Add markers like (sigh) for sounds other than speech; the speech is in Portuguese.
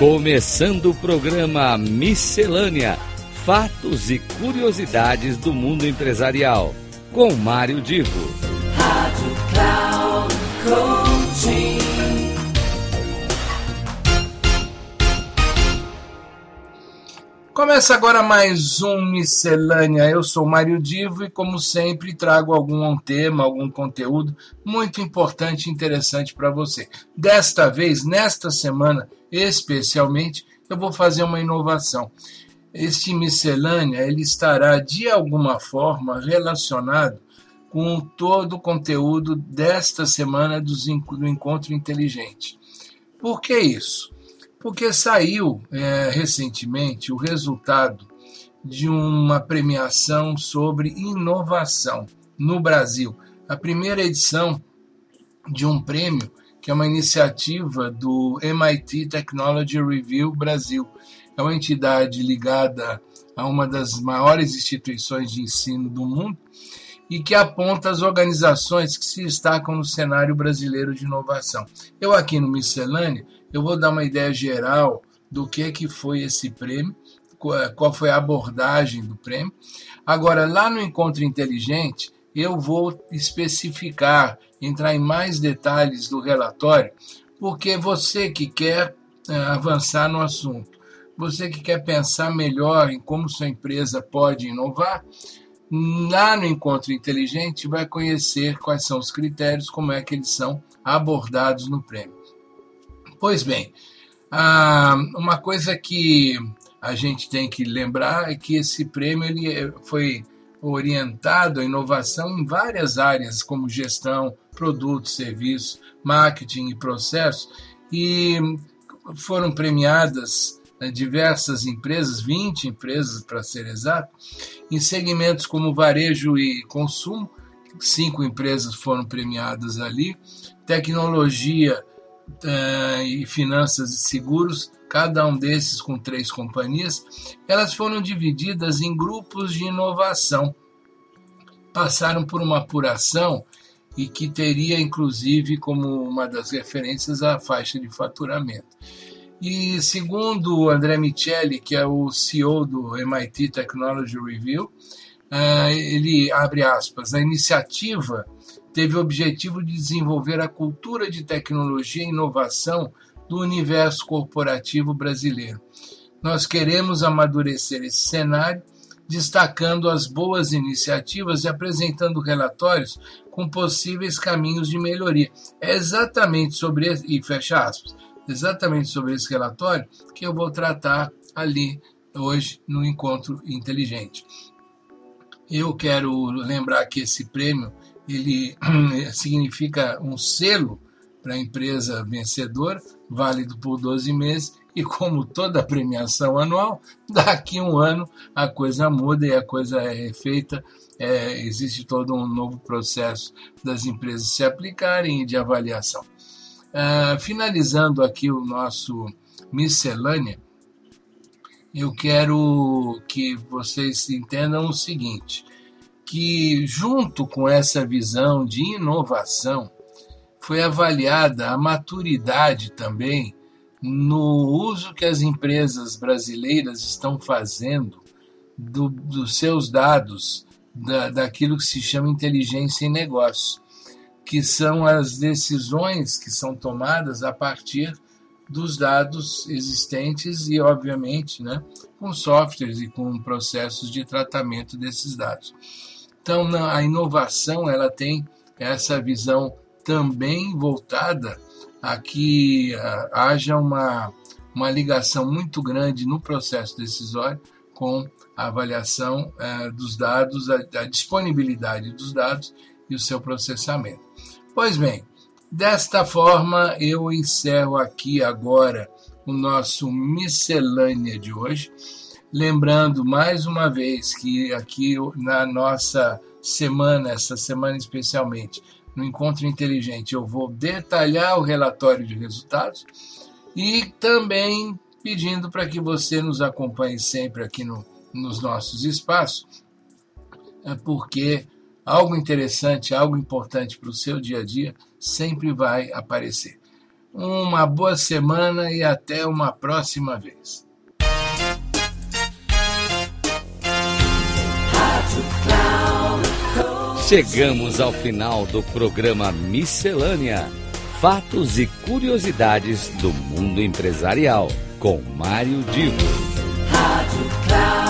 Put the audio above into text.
Começando o programa Miscelânea: Fatos e Curiosidades do Mundo Empresarial, com Mário Divo. Rádio Cloud Coaching. Começa agora mais um Miscelânea. Eu sou Mário Divo e, como sempre, trago algum tema, algum conteúdo muito importante e interessante para você. Desta vez, nesta semana especialmente, eu vou fazer uma inovação. Este Miscelânea ele estará, de alguma forma, relacionado com todo o conteúdo desta semana do Encontro Inteligente. Por que isso? Porque saiu é, recentemente o resultado de uma premiação sobre inovação no Brasil. A primeira edição de um prêmio que é uma iniciativa do MIT Technology Review Brasil. É uma entidade ligada a uma das maiores instituições de ensino do mundo e que aponta as organizações que se destacam no cenário brasileiro de inovação. Eu aqui no Miscelânea eu vou dar uma ideia geral do que, que foi esse prêmio, qual foi a abordagem do prêmio. Agora, lá no Encontro Inteligente, eu vou especificar, entrar em mais detalhes do relatório, porque você que quer eh, avançar no assunto, você que quer pensar melhor em como sua empresa pode inovar, lá no Encontro Inteligente vai conhecer quais são os critérios, como é que eles são abordados no prêmio. Pois bem, ah, uma coisa que a gente tem que lembrar é que esse prêmio ele foi orientado à inovação em várias áreas, como gestão, produtos, serviços, marketing e processo, e foram premiadas né, diversas empresas, 20 empresas para ser exato, em segmentos como varejo e consumo, cinco empresas foram premiadas ali, tecnologia uh, e finanças e seguros, cada um desses com três companhias, elas foram divididas em grupos de inovação. Passaram por uma apuração e que teria inclusive como uma das referências a faixa de faturamento. E segundo André Micheli, que é o CEO do MIT Technology Review, uh, ele abre aspas, a iniciativa teve o objetivo de desenvolver a cultura de tecnologia e inovação do universo corporativo brasileiro. Nós queremos amadurecer esse cenário, destacando as boas iniciativas e apresentando relatórios com possíveis caminhos de melhoria. É exatamente sobre esse, e fecha aspas, exatamente sobre esse relatório que eu vou tratar ali hoje no encontro inteligente. Eu quero lembrar que esse prêmio ele (clears throat) significa um selo para a empresa vencedora, válido por 12 meses, e como toda premiação anual, (laughs) daqui um ano a coisa muda e a coisa é feita, é, existe todo um novo processo das empresas se aplicarem e de avaliação. Uh, finalizando aqui o nosso miscelânea, eu quero que vocês entendam o seguinte: que, junto com essa visão de inovação, foi avaliada a maturidade também no uso que as empresas brasileiras estão fazendo do, dos seus dados, da, daquilo que se chama inteligência em negócio, que são as decisões que são tomadas a partir dos dados existentes e, obviamente, né, com softwares e com processos de tratamento desses dados. Então, a inovação ela tem essa visão também voltada a que haja uma, uma ligação muito grande no processo decisório com a avaliação é, dos dados, a, a disponibilidade dos dados e o seu processamento. Pois bem, desta forma eu encerro aqui agora o nosso miscelânea de hoje. Lembrando mais uma vez que aqui na nossa semana, essa semana especialmente, no Encontro Inteligente, eu vou detalhar o relatório de resultados e também pedindo para que você nos acompanhe sempre aqui no, nos nossos espaços, é porque algo interessante, algo importante para o seu dia a dia sempre vai aparecer. uma boa semana e até uma próxima vez. Chegamos ao final do programa Miscelânea: Fatos e Curiosidades do Mundo Empresarial, com Mário Divo. Rádio Cloud